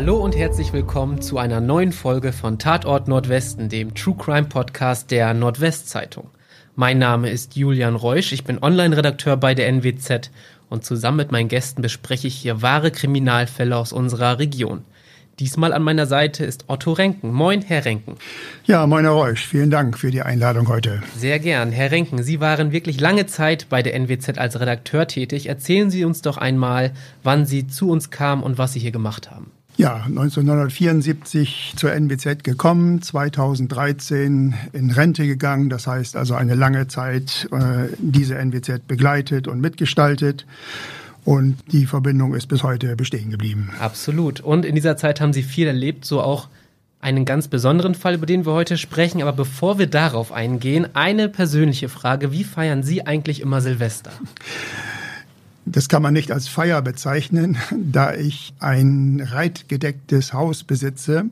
Hallo und herzlich willkommen zu einer neuen Folge von Tatort Nordwesten, dem True Crime Podcast der Nordwestzeitung. Mein Name ist Julian Reusch, ich bin Online-Redakteur bei der NWZ und zusammen mit meinen Gästen bespreche ich hier wahre Kriminalfälle aus unserer Region. Diesmal an meiner Seite ist Otto Renken. Moin, Herr Renken. Ja, moin, Herr Reusch. Vielen Dank für die Einladung heute. Sehr gern. Herr Renken, Sie waren wirklich lange Zeit bei der NWZ als Redakteur tätig. Erzählen Sie uns doch einmal, wann Sie zu uns kamen und was Sie hier gemacht haben. Ja, 1974 zur NWZ gekommen, 2013 in Rente gegangen. Das heißt also eine lange Zeit äh, diese NWZ begleitet und mitgestaltet. Und die Verbindung ist bis heute bestehen geblieben. Absolut. Und in dieser Zeit haben Sie viel erlebt, so auch einen ganz besonderen Fall, über den wir heute sprechen. Aber bevor wir darauf eingehen, eine persönliche Frage. Wie feiern Sie eigentlich immer Silvester? Das kann man nicht als Feier bezeichnen, da ich ein reitgedecktes Haus besitze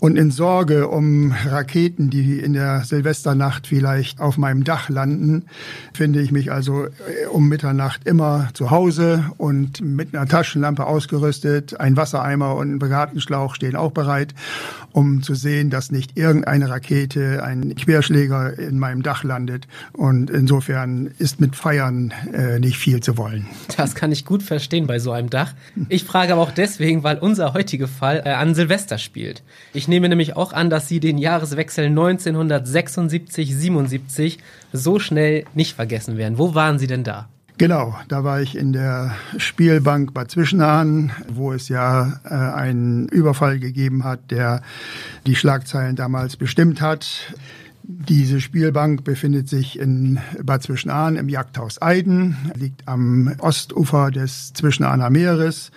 und in Sorge um Raketen, die in der Silvesternacht vielleicht auf meinem Dach landen, finde ich mich also äh, um Mitternacht immer zu Hause und mit einer Taschenlampe ausgerüstet. Ein Wassereimer und ein Gartenschlauch stehen auch bereit, um zu sehen, dass nicht irgendeine Rakete, ein Querschläger in meinem Dach landet. Und insofern ist mit Feiern äh, nicht viel zu wollen. Das kann ich gut verstehen bei so einem Dach. Ich frage aber auch deswegen, weil unser heutiger Fall äh, an Silvester spielt. Ich nehme nämlich auch an, dass Sie den Jahreswechsel 1976-77 so schnell nicht vergessen werden. Wo waren Sie denn da? Genau, da war ich in der Spielbank Bad Zwischenahn, wo es ja äh, einen Überfall gegeben hat, der die Schlagzeilen damals bestimmt hat. Diese Spielbank befindet sich in Bad Zwischenahn im Jagdhaus Eiden, liegt am Ostufer des Zwischenahner Meeres,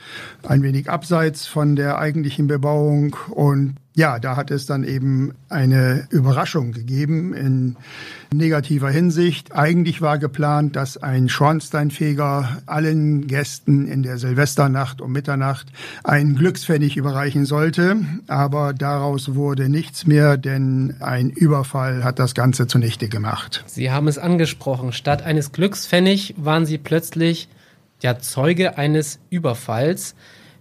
ein wenig abseits von der eigentlichen Bebauung und ja, da hat es dann eben eine Überraschung gegeben in negativer Hinsicht. Eigentlich war geplant, dass ein Schornsteinfeger allen Gästen in der Silvesternacht um Mitternacht einen Glückspfennig überreichen sollte. Aber daraus wurde nichts mehr, denn ein Überfall hat das Ganze zunichte gemacht. Sie haben es angesprochen. Statt eines Glückspfennig waren Sie plötzlich ja Zeuge eines Überfalls.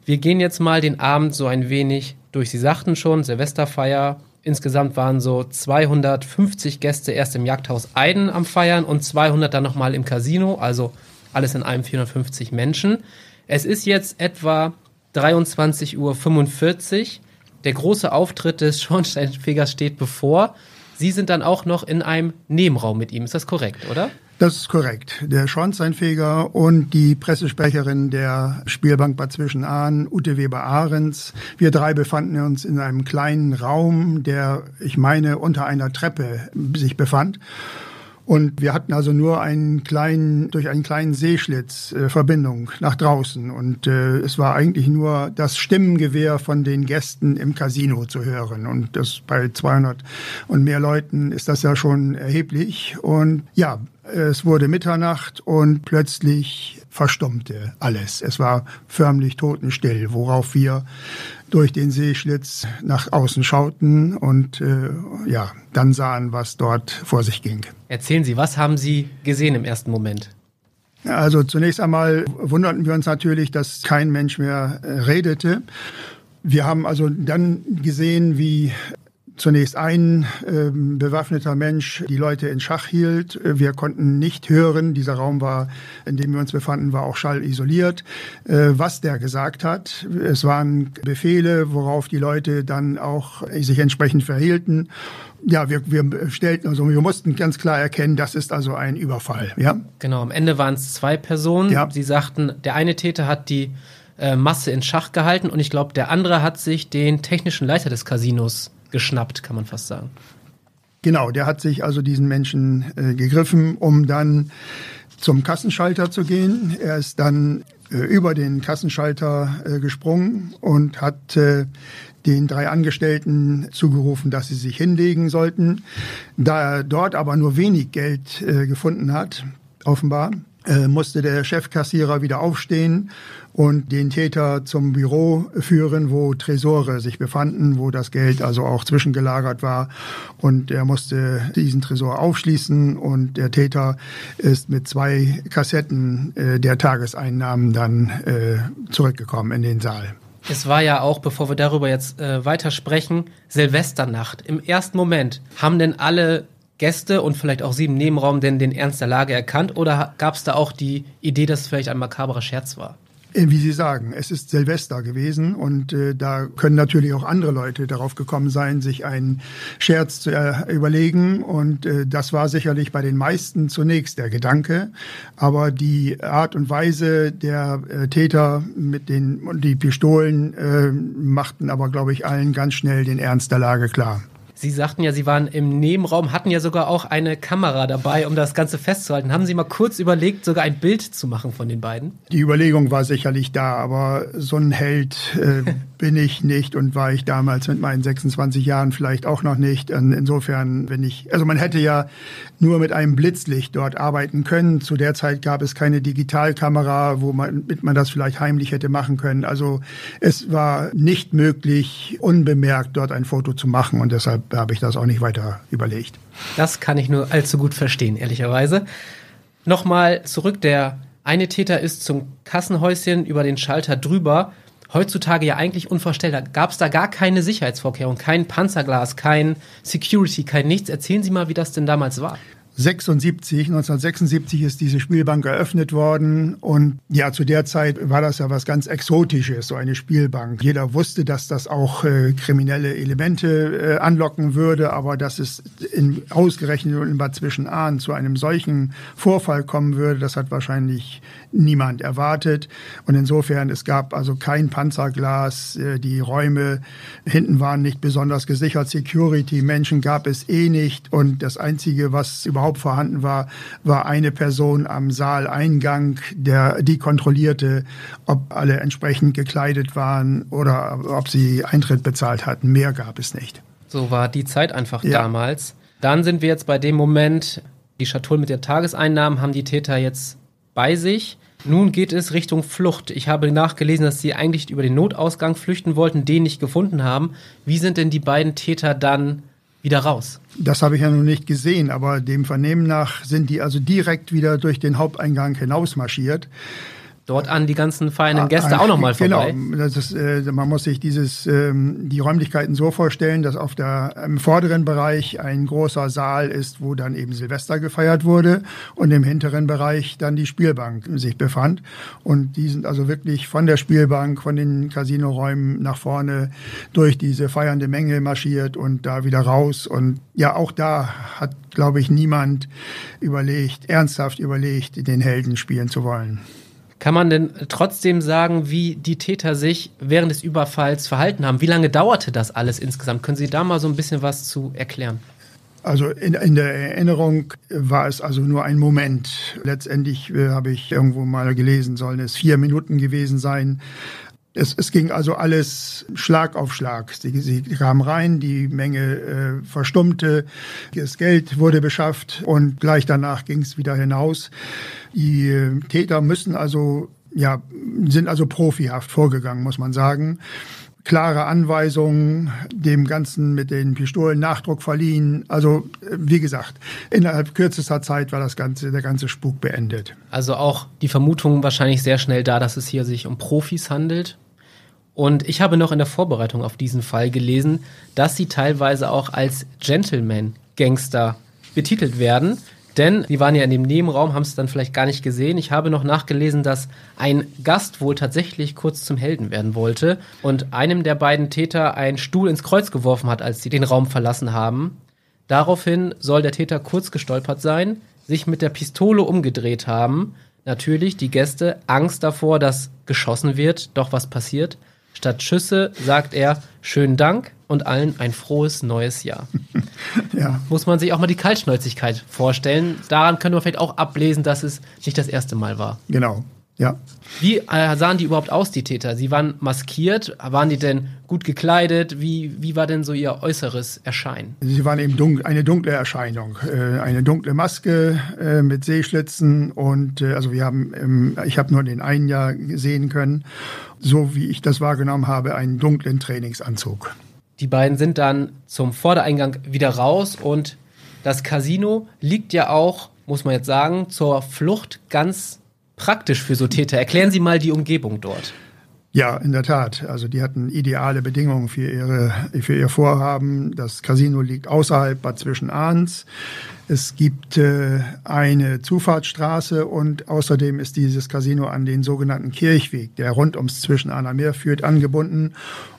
Wir gehen jetzt mal den Abend so ein wenig durch. Sie sagten schon, Silvesterfeier. Insgesamt waren so 250 Gäste erst im Jagdhaus Eiden am Feiern und 200 dann nochmal im Casino. Also alles in allem 450 Menschen. Es ist jetzt etwa 23.45 Uhr. Der große Auftritt des Schornsteinfegers steht bevor. Sie sind dann auch noch in einem Nebenraum mit ihm. Ist das korrekt, oder? Das ist korrekt. Der Schornsteinfeger und die Pressesprecherin der Spielbank Bad Zwischenahn, Ute Weber-Ahrens. Wir drei befanden uns in einem kleinen Raum, der, ich meine, unter einer Treppe sich befand. Und wir hatten also nur einen kleinen, durch einen kleinen Seeschlitz äh, Verbindung nach draußen. Und äh, es war eigentlich nur das Stimmengewehr von den Gästen im Casino zu hören. Und das bei 200 und mehr Leuten ist das ja schon erheblich. Und ja, es wurde Mitternacht und plötzlich verstummte alles. Es war förmlich totenstill, worauf wir durch den Seeschlitz nach außen schauten und äh, ja, dann sahen, was dort vor sich ging. Erzählen Sie, was haben Sie gesehen im ersten Moment? Also zunächst einmal wunderten wir uns natürlich, dass kein Mensch mehr äh, redete. Wir haben also dann gesehen, wie zunächst ein äh, bewaffneter Mensch die Leute in Schach hielt. Wir konnten nicht hören, dieser Raum war, in dem wir uns befanden, war auch schallisoliert, äh, was der gesagt hat. Es waren Befehle, worauf die Leute dann auch sich entsprechend verhielten. Ja, wir, wir stellten, also wir mussten ganz klar erkennen, das ist also ein Überfall. Ja? Genau, am Ende waren es zwei Personen. Ja. Sie sagten, der eine Täter hat die äh, Masse in Schach gehalten und ich glaube, der andere hat sich den technischen Leiter des Casinos geschnappt, kann man fast sagen. Genau, der hat sich also diesen Menschen äh, gegriffen, um dann zum Kassenschalter zu gehen. Er ist dann äh, über den Kassenschalter äh, gesprungen und hat äh, den drei Angestellten zugerufen, dass sie sich hinlegen sollten. Da er dort aber nur wenig Geld äh, gefunden hat, offenbar, musste der Chefkassierer wieder aufstehen und den Täter zum Büro führen, wo Tresore sich befanden, wo das Geld also auch zwischengelagert war. Und er musste diesen Tresor aufschließen und der Täter ist mit zwei Kassetten äh, der Tageseinnahmen dann äh, zurückgekommen in den Saal. Es war ja auch, bevor wir darüber jetzt äh, weiter sprechen, Silvesternacht. Im ersten Moment haben denn alle Gäste und vielleicht auch Sie im Nebenraum denn den Ernst der Lage erkannt oder gab es da auch die Idee, dass es vielleicht ein makaberer Scherz war? Äh, wie Sie sagen, es ist Silvester gewesen und äh, da können natürlich auch andere Leute darauf gekommen sein, sich einen Scherz zu äh, überlegen und äh, das war sicherlich bei den meisten zunächst der Gedanke, aber die Art und Weise der äh, Täter mit den die Pistolen äh, machten aber glaube ich allen ganz schnell den Ernst der Lage klar. Sie sagten ja, Sie waren im Nebenraum, hatten ja sogar auch eine Kamera dabei, um das Ganze festzuhalten. Haben Sie mal kurz überlegt, sogar ein Bild zu machen von den beiden? Die Überlegung war sicherlich da, aber so ein Held äh, bin ich nicht und war ich damals mit meinen 26 Jahren vielleicht auch noch nicht. Insofern, wenn ich, also man hätte ja nur mit einem Blitzlicht dort arbeiten können. Zu der Zeit gab es keine Digitalkamera, wo man, mit man das vielleicht heimlich hätte machen können. Also es war nicht möglich, unbemerkt dort ein Foto zu machen und deshalb habe ich das auch nicht weiter überlegt. Das kann ich nur allzu gut verstehen, ehrlicherweise. Nochmal zurück, der eine Täter ist zum Kassenhäuschen über den Schalter drüber. Heutzutage ja eigentlich unvorstellbar. Gab es da gar keine Sicherheitsvorkehrung, kein Panzerglas, kein Security, kein nichts. Erzählen Sie mal, wie das denn damals war. 76, 1976 ist diese Spielbank eröffnet worden und ja, zu der Zeit war das ja was ganz Exotisches, so eine Spielbank. Jeder wusste, dass das auch äh, kriminelle Elemente äh, anlocken würde, aber dass es in, ausgerechnet in Bad Zwischenahn zu einem solchen Vorfall kommen würde, das hat wahrscheinlich niemand erwartet. Und insofern, es gab also kein Panzerglas, äh, die Räume hinten waren nicht besonders gesichert, Security, Menschen gab es eh nicht und das Einzige, was überhaupt vorhanden war, war eine Person am Saaleingang, der die kontrollierte, ob alle entsprechend gekleidet waren oder ob sie Eintritt bezahlt hatten. Mehr gab es nicht. So war die Zeit einfach ja. damals. Dann sind wir jetzt bei dem Moment, die Schatulle mit den Tageseinnahmen haben die Täter jetzt bei sich. Nun geht es Richtung Flucht. Ich habe nachgelesen, dass sie eigentlich über den Notausgang flüchten wollten, den nicht gefunden haben. Wie sind denn die beiden Täter dann wieder raus. Das habe ich ja noch nicht gesehen, aber dem Vernehmen nach sind die also direkt wieder durch den Haupteingang hinausmarschiert dort an die ganzen feinen Gäste ah, auch nochmal vorbei. Genau, das ist, äh, man muss sich dieses, ähm, die Räumlichkeiten so vorstellen, dass auf der, im vorderen Bereich ein großer Saal ist, wo dann eben Silvester gefeiert wurde und im hinteren Bereich dann die Spielbank sich befand. Und die sind also wirklich von der Spielbank, von den Casinoräumen nach vorne durch diese feiernde Menge marschiert und da wieder raus. Und ja, auch da hat, glaube ich, niemand überlegt, ernsthaft überlegt, den Helden spielen zu wollen. Kann man denn trotzdem sagen, wie die Täter sich während des Überfalls verhalten haben? Wie lange dauerte das alles insgesamt? Können Sie da mal so ein bisschen was zu erklären? Also in, in der Erinnerung war es also nur ein Moment. Letztendlich äh, habe ich irgendwo mal gelesen, sollen es vier Minuten gewesen sein. Es, es ging also alles Schlag auf Schlag. Sie, sie kamen rein, die Menge äh, verstummte, das Geld wurde beschafft und gleich danach ging es wieder hinaus. Die äh, Täter müssen also, ja, sind also profihaft vorgegangen, muss man sagen klare Anweisungen, dem Ganzen mit den Pistolen Nachdruck verliehen. Also äh, wie gesagt, innerhalb kürzester Zeit war das ganze, der ganze Spuk beendet. Also auch die Vermutung wahrscheinlich sehr schnell da, dass es hier sich um Profis handelt. Und ich habe noch in der Vorbereitung auf diesen Fall gelesen, dass sie teilweise auch als Gentleman-Gangster betitelt werden. Denn die waren ja in dem Nebenraum, haben es dann vielleicht gar nicht gesehen. Ich habe noch nachgelesen, dass ein Gast wohl tatsächlich kurz zum Helden werden wollte und einem der beiden Täter einen Stuhl ins Kreuz geworfen hat, als sie den Raum verlassen haben. Daraufhin soll der Täter kurz gestolpert sein, sich mit der Pistole umgedreht haben. Natürlich die Gäste Angst davor, dass geschossen wird, doch was passiert. Statt Schüsse sagt er schönen Dank und allen ein frohes neues Jahr. ja. Muss man sich auch mal die Kaltschnäuzigkeit vorstellen. Daran können wir vielleicht auch ablesen, dass es nicht das erste Mal war. Genau. Ja. Wie äh, sahen die überhaupt aus, die Täter? Sie waren maskiert, waren die denn gut gekleidet? Wie, wie war denn so ihr äußeres Erscheinen? Sie waren eben dunkel, eine dunkle Erscheinung. Äh, eine dunkle Maske äh, mit Seeschlitzen und äh, also wir haben, ähm, ich habe nur den einen Jahr sehen können, so wie ich das wahrgenommen habe, einen dunklen Trainingsanzug. Die beiden sind dann zum Vordereingang wieder raus und das Casino liegt ja auch, muss man jetzt sagen, zur Flucht ganz praktisch für so Täter. Erklären Sie mal die Umgebung dort. Ja, in der Tat. Also die hatten ideale Bedingungen für, ihre, für ihr Vorhaben. Das Casino liegt außerhalb Bad Zwischenahns. Es gibt äh, eine Zufahrtsstraße und außerdem ist dieses Casino an den sogenannten Kirchweg, der rund ums Zwischenahner Meer führt, angebunden.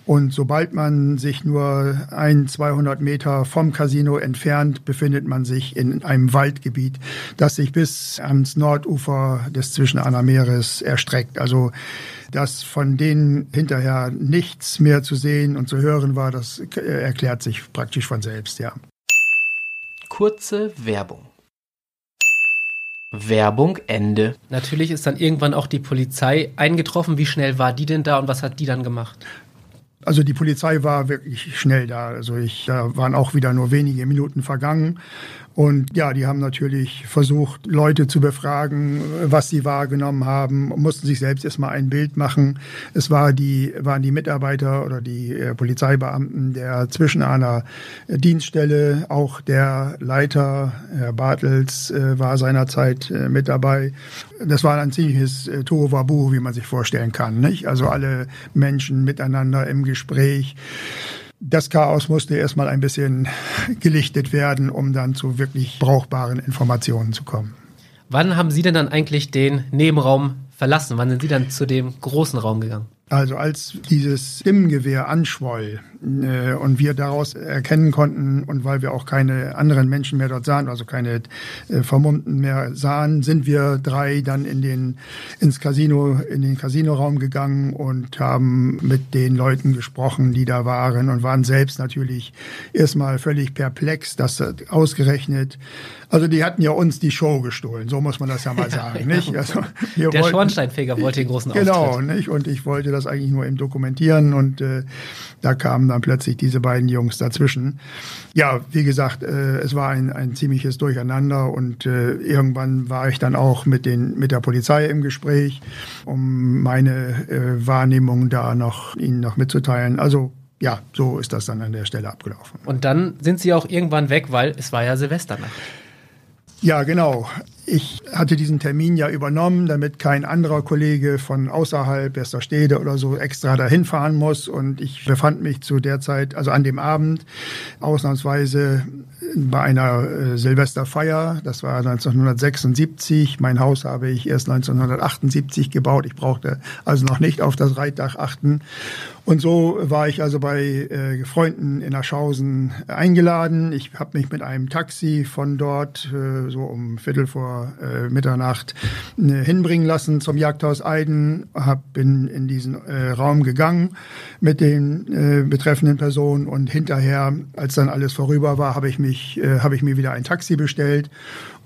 Und sobald man sich nur ein, 200 Meter vom Casino entfernt, befindet man sich in einem Waldgebiet, das sich bis ans Nordufer des Zwischenahner Meeres erstreckt. Also dass von denen hinterher nichts mehr zu sehen und zu hören war, das erklärt sich praktisch von selbst, ja. Kurze Werbung. Werbung Ende. Natürlich ist dann irgendwann auch die Polizei eingetroffen. Wie schnell war die denn da und was hat die dann gemacht? Also die Polizei war wirklich schnell da. Also ich, da waren auch wieder nur wenige Minuten vergangen und ja, die haben natürlich versucht, Leute zu befragen, was sie wahrgenommen haben, mussten sich selbst erstmal ein Bild machen. Es war die, waren die Mitarbeiter oder die äh, Polizeibeamten der Zwischenahner Dienststelle, auch der Leiter, Herr Bartels, äh, war seinerzeit äh, mit dabei. Das war ein ziemliches äh, Tohuwabohu, wie man sich vorstellen kann. Nicht? Also alle Menschen miteinander im Gespräch das Chaos musste erstmal ein bisschen gelichtet werden, um dann zu wirklich brauchbaren Informationen zu kommen. Wann haben Sie denn dann eigentlich den Nebenraum verlassen? Wann sind Sie dann zu dem großen Raum gegangen? Also als dieses Stimmgewehr anschwoll und wir daraus erkennen konnten und weil wir auch keine anderen Menschen mehr dort sahen, also keine äh, Vermummten mehr sahen, sind wir drei dann in den ins Casino in den Casinoraum gegangen und haben mit den Leuten gesprochen, die da waren und waren selbst natürlich erstmal völlig perplex, dass ausgerechnet also die hatten ja uns die Show gestohlen, so muss man das ja mal sagen, nicht? Also der wollten, Schornsteinfeger wollte den großen Auftritt. Genau, nicht? Und ich wollte das eigentlich nur eben dokumentieren und äh, da kamen dann plötzlich diese beiden Jungs dazwischen. Ja, wie gesagt, äh, es war ein, ein ziemliches Durcheinander und äh, irgendwann war ich dann auch mit den mit der Polizei im Gespräch, um meine äh, Wahrnehmung da noch ihnen noch mitzuteilen. Also ja, so ist das dann an der Stelle abgelaufen. Und dann sind Sie auch irgendwann weg, weil es war ja Silvesternacht. Ja, genau. Ich hatte diesen Termin ja übernommen, damit kein anderer Kollege von außerhalb Westerstede oder so extra dahin fahren muss. Und ich befand mich zu der Zeit, also an dem Abend, ausnahmsweise bei einer äh, Silvesterfeier. Das war 1976. Mein Haus habe ich erst 1978 gebaut. Ich brauchte also noch nicht auf das Reitdach achten. Und so war ich also bei äh, Freunden in Aschausen eingeladen. Ich habe mich mit einem Taxi von dort äh, so um Viertel vor äh, Mitternacht äh, hinbringen lassen zum Jagdhaus Eiden. Hab, bin in diesen äh, Raum gegangen mit den äh, betreffenden Personen und hinterher, als dann alles vorüber war, habe ich mich, äh, habe ich mir wieder ein Taxi bestellt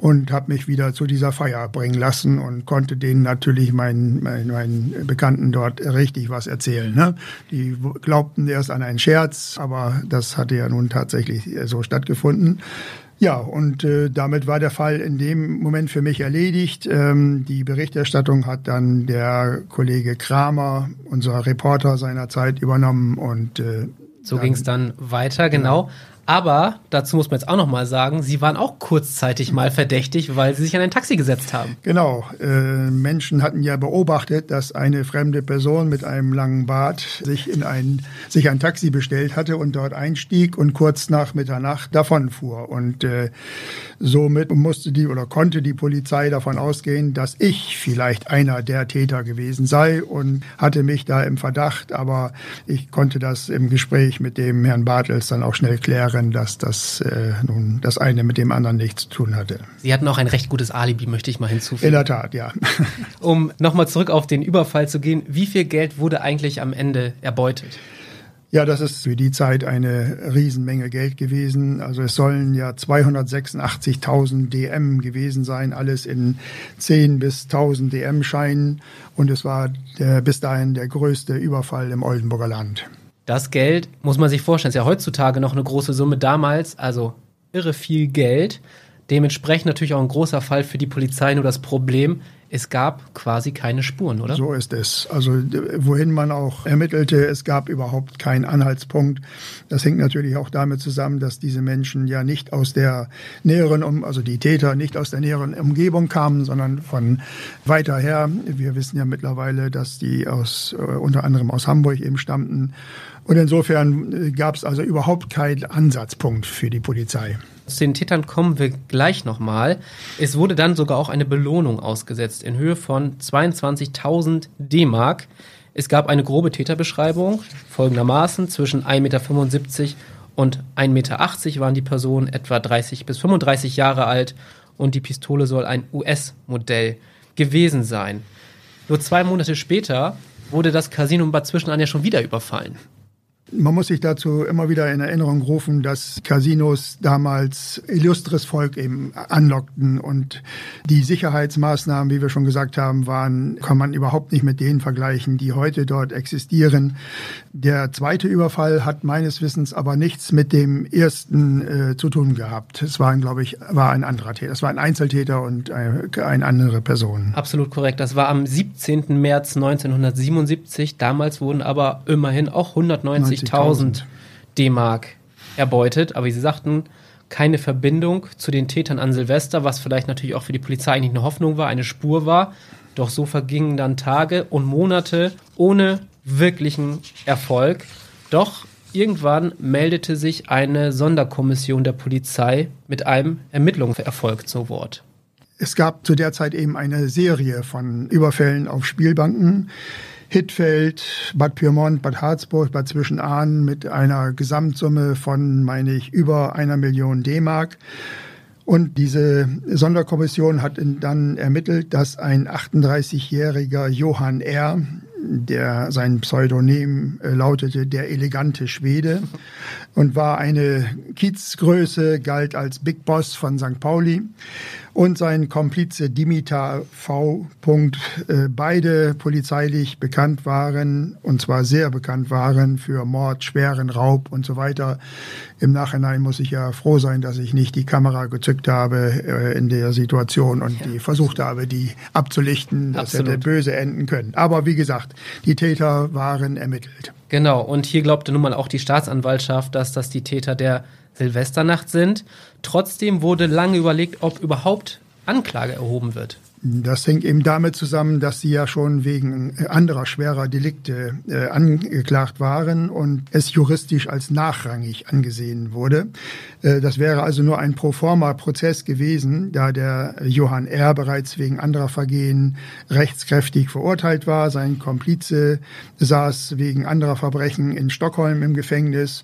und habe mich wieder zu dieser Feier bringen lassen und konnte denen natürlich meinen, meinen, meinen Bekannten dort richtig was erzählen. Ne? Die glaubten erst an einen Scherz, aber das hatte ja nun tatsächlich so stattgefunden. Ja, und äh, damit war der Fall in dem Moment für mich erledigt. Ähm, die Berichterstattung hat dann der Kollege Kramer, unser Reporter seiner Zeit, übernommen und äh, so ging es dann weiter, genau. Ja. Aber dazu muss man jetzt auch noch mal sagen, sie waren auch kurzzeitig mal verdächtig, weil sie sich an ein Taxi gesetzt haben. Genau. Äh, Menschen hatten ja beobachtet, dass eine fremde Person mit einem langen Bart sich in ein sich ein Taxi bestellt hatte und dort einstieg und kurz nach Mitternacht davonfuhr. Und äh, somit musste die oder konnte die Polizei davon ausgehen, dass ich vielleicht einer der Täter gewesen sei und hatte mich da im Verdacht. Aber ich konnte das im Gespräch mit dem Herrn Bartels dann auch schnell klären darin, dass das äh, nun das eine mit dem anderen nichts zu tun hatte. Sie hatten auch ein recht gutes Alibi, möchte ich mal hinzufügen. In der Tat, ja. um nochmal zurück auf den Überfall zu gehen, wie viel Geld wurde eigentlich am Ende erbeutet? Ja, das ist für die Zeit eine Riesenmenge Geld gewesen. Also es sollen ja 286.000 DM gewesen sein, alles in 10 bis 1000 DM-Scheinen. Und es war der, bis dahin der größte Überfall im Oldenburger Land. Das Geld, muss man sich vorstellen, ist ja heutzutage noch eine große Summe damals, also irre viel Geld. Dementsprechend natürlich auch ein großer Fall für die Polizei. Nur das Problem, es gab quasi keine Spuren, oder? So ist es. Also wohin man auch ermittelte, es gab überhaupt keinen Anhaltspunkt. Das hängt natürlich auch damit zusammen, dass diese Menschen ja nicht aus der näheren, also die Täter nicht aus der näheren Umgebung kamen, sondern von weiter her. Wir wissen ja mittlerweile, dass die aus äh, unter anderem aus Hamburg eben stammten. Und insofern äh, gab es also überhaupt keinen Ansatzpunkt für die Polizei. Zu den Tätern kommen wir gleich nochmal. Es wurde dann sogar auch eine Belohnung ausgesetzt in Höhe von 22.000 D-Mark. Es gab eine grobe Täterbeschreibung folgendermaßen. Zwischen 1,75 Meter und 1,80 Meter waren die Personen etwa 30 bis 35 Jahre alt und die Pistole soll ein US-Modell gewesen sein. Nur zwei Monate später wurde das Casino in Bad Zwischenahn ja schon wieder überfallen. Man muss sich dazu immer wieder in Erinnerung rufen, dass Casinos damals illustres Volk eben anlockten und die Sicherheitsmaßnahmen, wie wir schon gesagt haben, waren, kann man überhaupt nicht mit denen vergleichen, die heute dort existieren. Der zweite Überfall hat meines Wissens aber nichts mit dem ersten äh, zu tun gehabt. Es war, glaube ich, war ein anderer Täter. Es war ein Einzeltäter und eine, äh, eine andere Person. Absolut korrekt. Das war am 17. März 1977. Damals wurden aber immerhin auch 190 90.000 D-Mark erbeutet. Aber wie Sie sagten, keine Verbindung zu den Tätern an Silvester, was vielleicht natürlich auch für die Polizei eigentlich eine Hoffnung war, eine Spur war. Doch so vergingen dann Tage und Monate ohne wirklichen Erfolg. Doch irgendwann meldete sich eine Sonderkommission der Polizei mit einem Ermittlungserfolg zu Wort. Es gab zu der Zeit eben eine Serie von Überfällen auf Spielbanken. Hittfeld, Bad Pyrmont, Bad Harzburg, Bad Zwischenahn mit einer Gesamtsumme von, meine ich, über einer Million D-Mark. Und diese Sonderkommission hat dann ermittelt, dass ein 38-jähriger Johann R., der sein Pseudonym äh, lautete der elegante Schwede und war eine Kiezgröße, galt als Big Boss von St. Pauli und sein Komplize Dimitar V. Äh, beide polizeilich bekannt waren, und zwar sehr bekannt waren für Mord, schweren Raub und so weiter. Im Nachhinein muss ich ja froh sein, dass ich nicht die Kamera gezückt habe äh, in der Situation und die versucht habe, die abzulichten. Das Absolut. hätte böse enden können. Aber wie gesagt, die Täter waren ermittelt. Genau, und hier glaubte nun mal auch die Staatsanwaltschaft, dass das die Täter der Silvesternacht sind. Trotzdem wurde lange überlegt, ob überhaupt Anklage erhoben wird. Das hängt eben damit zusammen, dass sie ja schon wegen anderer schwerer Delikte äh, angeklagt waren und es juristisch als nachrangig angesehen wurde. Äh, das wäre also nur ein Proforma-Prozess gewesen, da der Johann R. bereits wegen anderer Vergehen rechtskräftig verurteilt war. Sein Komplize saß wegen anderer Verbrechen in Stockholm im Gefängnis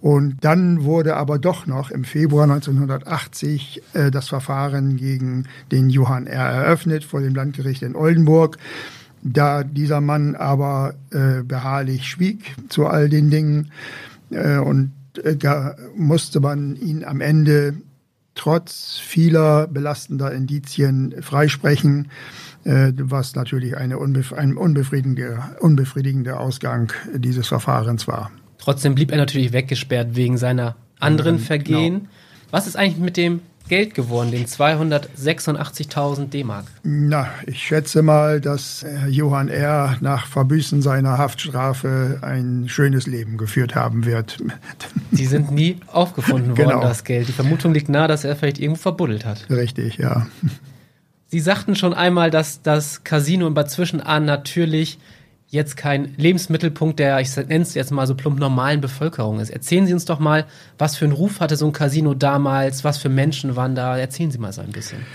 und dann wurde aber doch noch im Februar 1980 äh, das Verfahren gegen den Johann R. eröffnet vor dem Landgericht in Oldenburg. Da dieser Mann aber äh, beharrlich schwieg zu all den Dingen äh, und äh, musste man ihn am Ende trotz vieler belastender Indizien freisprechen, äh, was natürlich eine unbef ein unbefriedigende, unbefriedigender Ausgang dieses Verfahrens war. Trotzdem blieb er natürlich weggesperrt wegen seiner anderen Vergehen. Genau. Was ist eigentlich mit dem Geld geworden, den 286.000 D-Mark? Na, ich schätze mal, dass Johann R. nach Verbüßen seiner Haftstrafe ein schönes Leben geführt haben wird. Die sind nie aufgefunden worden, genau. das Geld. Die Vermutung liegt nahe, dass er vielleicht irgendwo verbuddelt hat. Richtig, ja. Sie sagten schon einmal, dass das Casino in Bad Zwischenahn natürlich jetzt kein Lebensmittelpunkt der, ich nenne es jetzt mal so plump, normalen Bevölkerung ist. Erzählen Sie uns doch mal, was für einen Ruf hatte so ein Casino damals, was für Menschen waren da? Erzählen Sie mal so ein bisschen.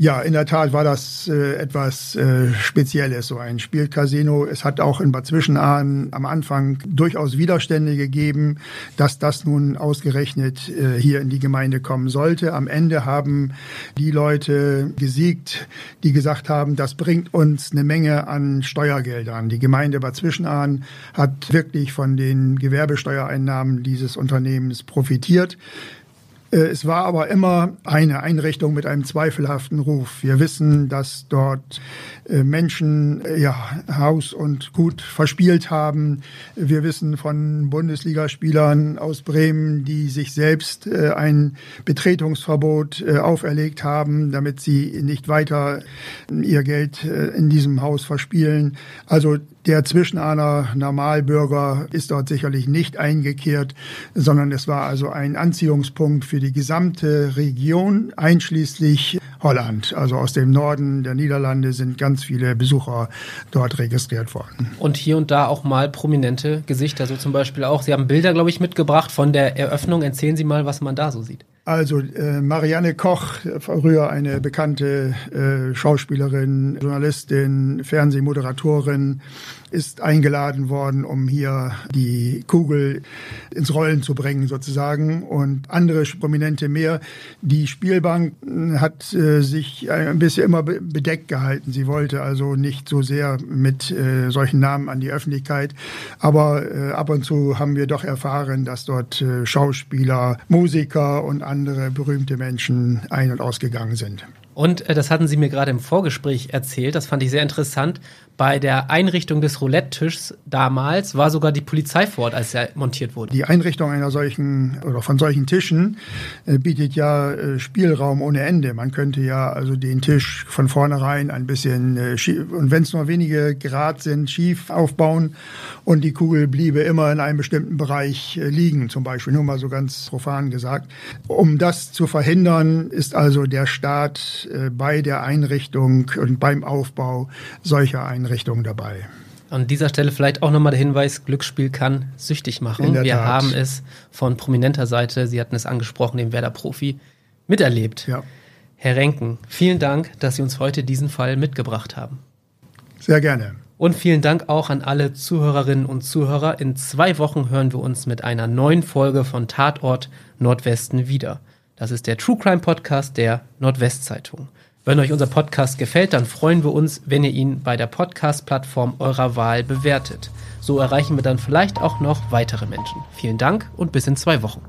Ja, in der Tat war das äh, etwas äh, Spezielles, so ein Spielcasino. Es hat auch in Bad Zwischenahn am Anfang durchaus Widerstände gegeben, dass das nun ausgerechnet äh, hier in die Gemeinde kommen sollte. Am Ende haben die Leute gesiegt, die gesagt haben, das bringt uns eine Menge an Steuergeldern. Die Gemeinde Bad Zwischenahn hat wirklich von den Gewerbesteuereinnahmen dieses Unternehmens profitiert. Äh, es war aber immer eine Einrichtung mit einem zweifelhaften Ruf. Wir wissen, dass dort äh, Menschen äh, ja, Haus und Gut verspielt haben. Wir wissen von Bundesligaspielern aus Bremen, die sich selbst ein Betretungsverbot auferlegt haben, damit sie nicht weiter ihr Geld in diesem Haus verspielen. Also der Zwischenahner Normalbürger ist dort sicherlich nicht eingekehrt, sondern es war also ein Anziehungspunkt für die gesamte Region, einschließlich Holland. Also aus dem Norden der Niederlande sind ganz viele Besucher dort registriert worden. Und hier und da auch mal prominente Gesichter, so zum Beispiel auch. Sie haben Bilder, glaube ich, mitgebracht von der Eröffnung. Erzählen Sie mal, was man da so sieht. Also äh, Marianne Koch, früher eine bekannte äh, Schauspielerin, Journalistin, Fernsehmoderatorin, ist eingeladen worden, um hier die Kugel ins Rollen zu bringen sozusagen und andere Prominente mehr. Die Spielbank hat äh, sich ein bisschen immer bedeckt gehalten. Sie wollte also nicht so sehr mit äh, solchen Namen an die Öffentlichkeit, aber äh, ab und zu haben wir doch erfahren, dass dort Schauspieler, Musiker und andere berühmte Menschen ein- und ausgegangen sind. Und das hatten Sie mir gerade im Vorgespräch erzählt, das fand ich sehr interessant. Bei der Einrichtung des Roulette-Tischs damals war sogar die Polizei vor Ort, als er montiert wurde. Die Einrichtung einer solchen oder von solchen Tischen äh, bietet ja äh, Spielraum ohne Ende. Man könnte ja also den Tisch von vornherein ein bisschen äh, schief, und wenn es nur wenige Grad sind, schief aufbauen und die Kugel bliebe immer in einem bestimmten Bereich äh, liegen, zum Beispiel, nur mal so ganz profan gesagt. Um das zu verhindern, ist also der Staat äh, bei der Einrichtung und beim Aufbau solcher Einrichtungen Einrichtungen dabei. An dieser Stelle vielleicht auch nochmal der Hinweis, Glücksspiel kann süchtig machen. Wir Tat. haben es von prominenter Seite, Sie hatten es angesprochen, dem Werder-Profi, miterlebt. Ja. Herr Renken, vielen Dank, dass Sie uns heute diesen Fall mitgebracht haben. Sehr gerne. Und vielen Dank auch an alle Zuhörerinnen und Zuhörer. In zwei Wochen hören wir uns mit einer neuen Folge von Tatort Nordwesten wieder. Das ist der True Crime Podcast der Nordwestzeitung. Wenn euch unser Podcast gefällt, dann freuen wir uns, wenn ihr ihn bei der Podcast-Plattform eurer Wahl bewertet. So erreichen wir dann vielleicht auch noch weitere Menschen. Vielen Dank und bis in zwei Wochen.